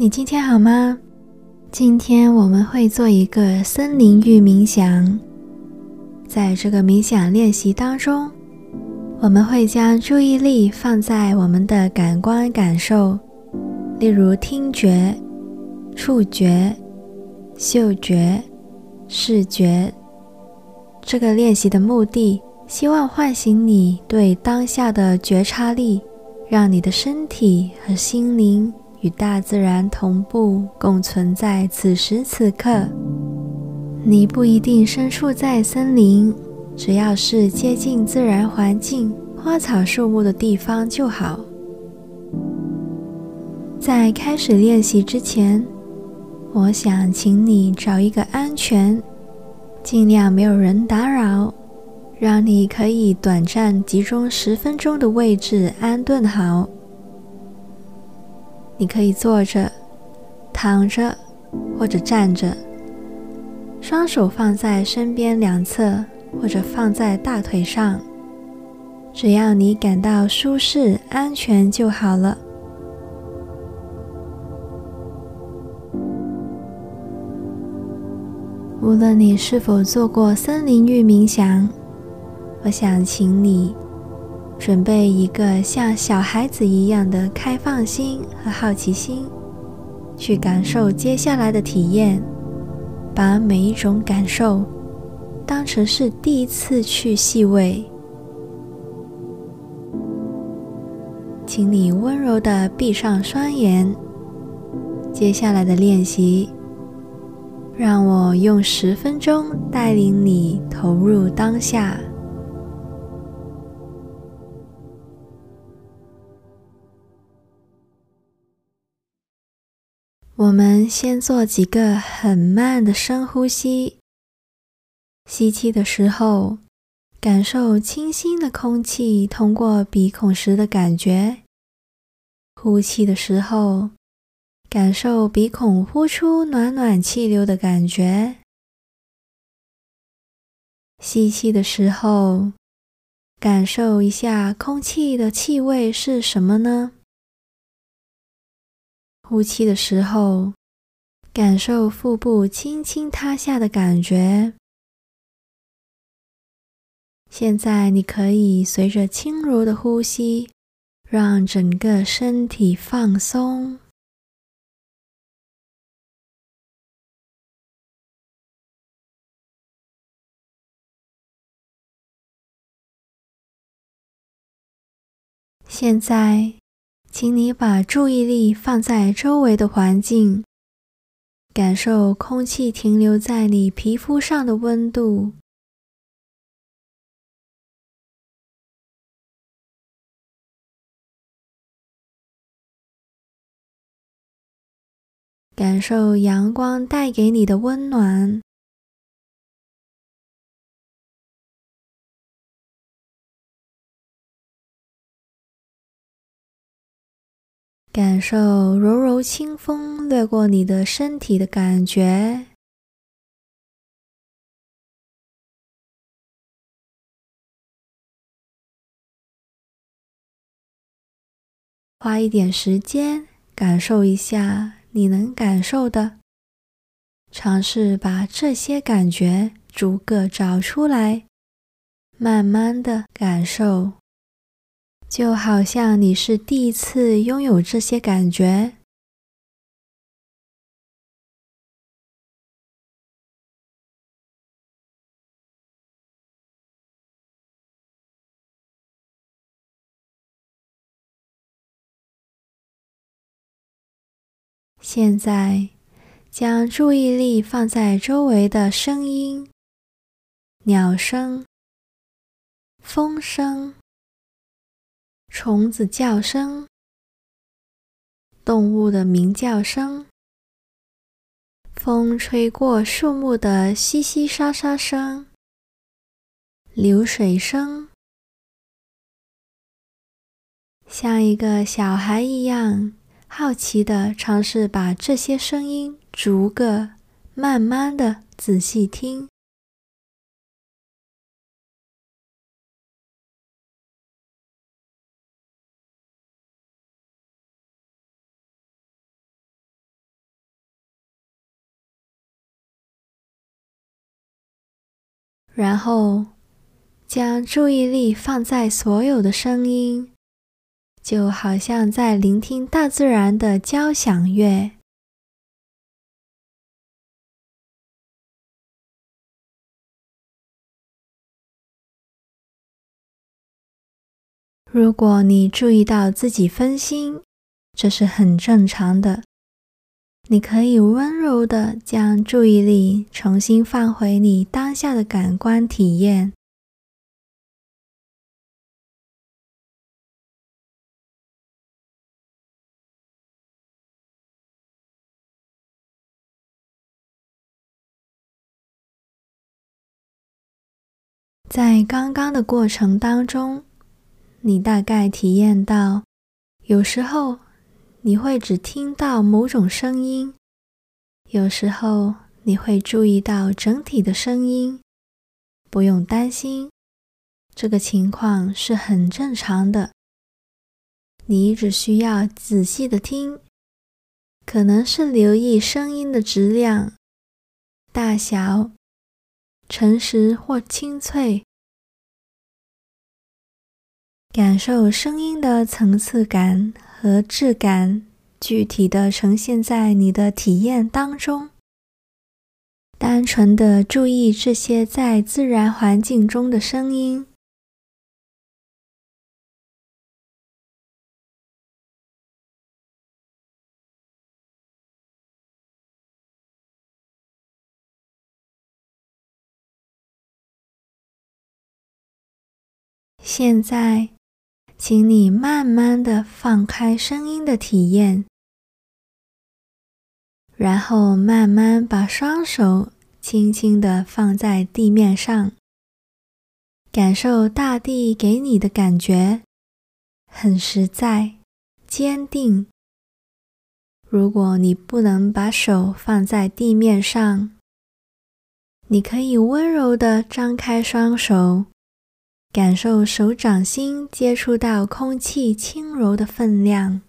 你今天好吗？今天我们会做一个森林浴冥想。在这个冥想练习当中，我们会将注意力放在我们的感官感受，例如听觉、触觉、嗅觉、视觉。这个练习的目的，希望唤醒你对当下的觉察力，让你的身体和心灵与大自然同步共存在此时此刻。你不一定身处在森林，只要是接近自然环境、花草树木的地方就好。在开始练习之前，我想请你找一个安全、尽量没有人打扰，让你可以短暂集中十分钟的位置安顿好。你可以坐着、躺着或者站着，双手放在身边两侧或者放在大腿上，只要你感到舒适、安全就好了。无论你是否做过森林浴冥想，我想请你。准备一个像小孩子一样的开放心和好奇心，去感受接下来的体验。把每一种感受当成是第一次去细味。请你温柔地闭上双眼。接下来的练习，让我用十分钟带领你投入当下。我们先做几个很慢的深呼吸。吸气的时候，感受清新的空气通过鼻孔时的感觉；呼气的时候，感受鼻孔呼出暖暖气流的感觉。吸气的时候，感受一下空气的气味是什么呢？呼气的时候，感受腹部轻轻塌下的感觉。现在你可以随着轻柔的呼吸，让整个身体放松。现在。请你把注意力放在周围的环境，感受空气停留在你皮肤上的温度，感受阳光带给你的温暖。感受柔柔清风掠过你的身体的感觉。花一点时间感受一下你能感受的，尝试把这些感觉逐个找出来，慢慢的感受。就好像你是第一次拥有这些感觉。现在，将注意力放在周围的声音：鸟声、风声。虫子叫声，动物的鸣叫声，风吹过树木的淅淅沙沙声，流水声，像一个小孩一样好奇的尝试把这些声音逐个、慢慢的仔细听。然后将注意力放在所有的声音，就好像在聆听大自然的交响乐。如果你注意到自己分心，这是很正常的。你可以温柔地将注意力重新放回你当下的感官体验。在刚刚的过程当中，你大概体验到，有时候，你会只听到某种声音，有时候你会注意到整体的声音。不用担心，这个情况是很正常的。你只需要仔细的听，可能是留意声音的质量、大小、诚实或清脆，感受声音的层次感。和质感具体的呈现在你的体验当中，单纯的注意这些在自然环境中的声音。现在。请你慢慢的放开声音的体验，然后慢慢把双手轻轻的放在地面上，感受大地给你的感觉，很实在、坚定。如果你不能把手放在地面上，你可以温柔的张开双手。感受手掌心接触到空气轻柔的分量。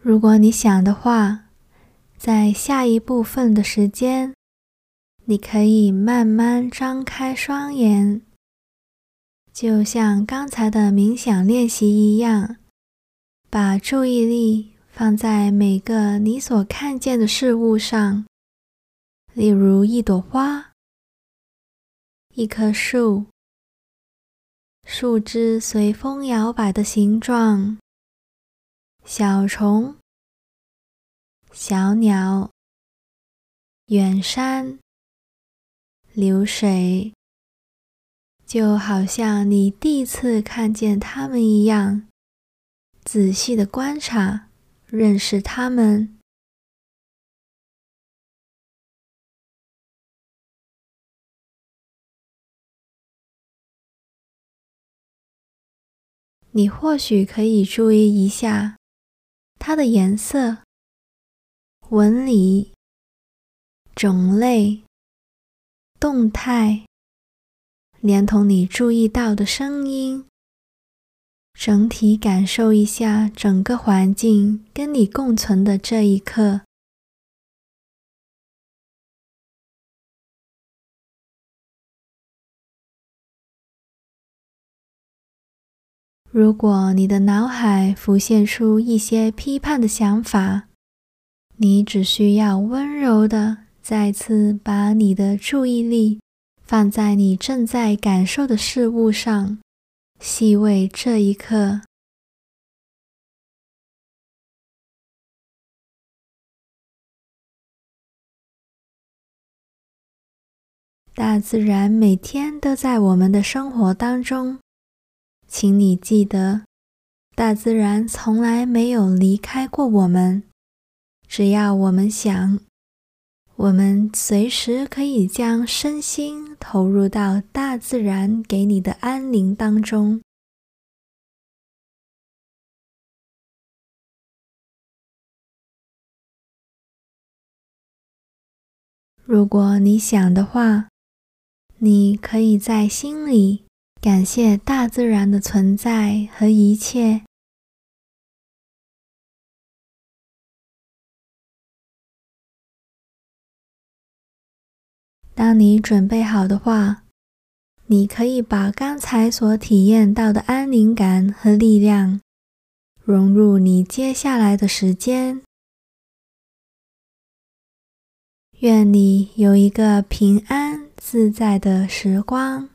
如果你想的话，在下一部分的时间。你可以慢慢张开双眼，就像刚才的冥想练习一样，把注意力放在每个你所看见的事物上，例如一朵花、一棵树、树枝随风摇摆的形状、小虫、小鸟、远山。流水，就好像你第一次看见它们一样，仔细的观察，认识它们。你或许可以注意一下它的颜色、纹理、种类。动态，连同你注意到的声音，整体感受一下整个环境跟你共存的这一刻。如果你的脑海浮现出一些批判的想法，你只需要温柔的。再次把你的注意力放在你正在感受的事物上，细味这一刻。大自然每天都在我们的生活当中，请你记得，大自然从来没有离开过我们，只要我们想。我们随时可以将身心投入到大自然给你的安宁当中。如果你想的话，你可以在心里感谢大自然的存在和一切。当你准备好的话，你可以把刚才所体验到的安宁感和力量融入你接下来的时间。愿你有一个平安自在的时光。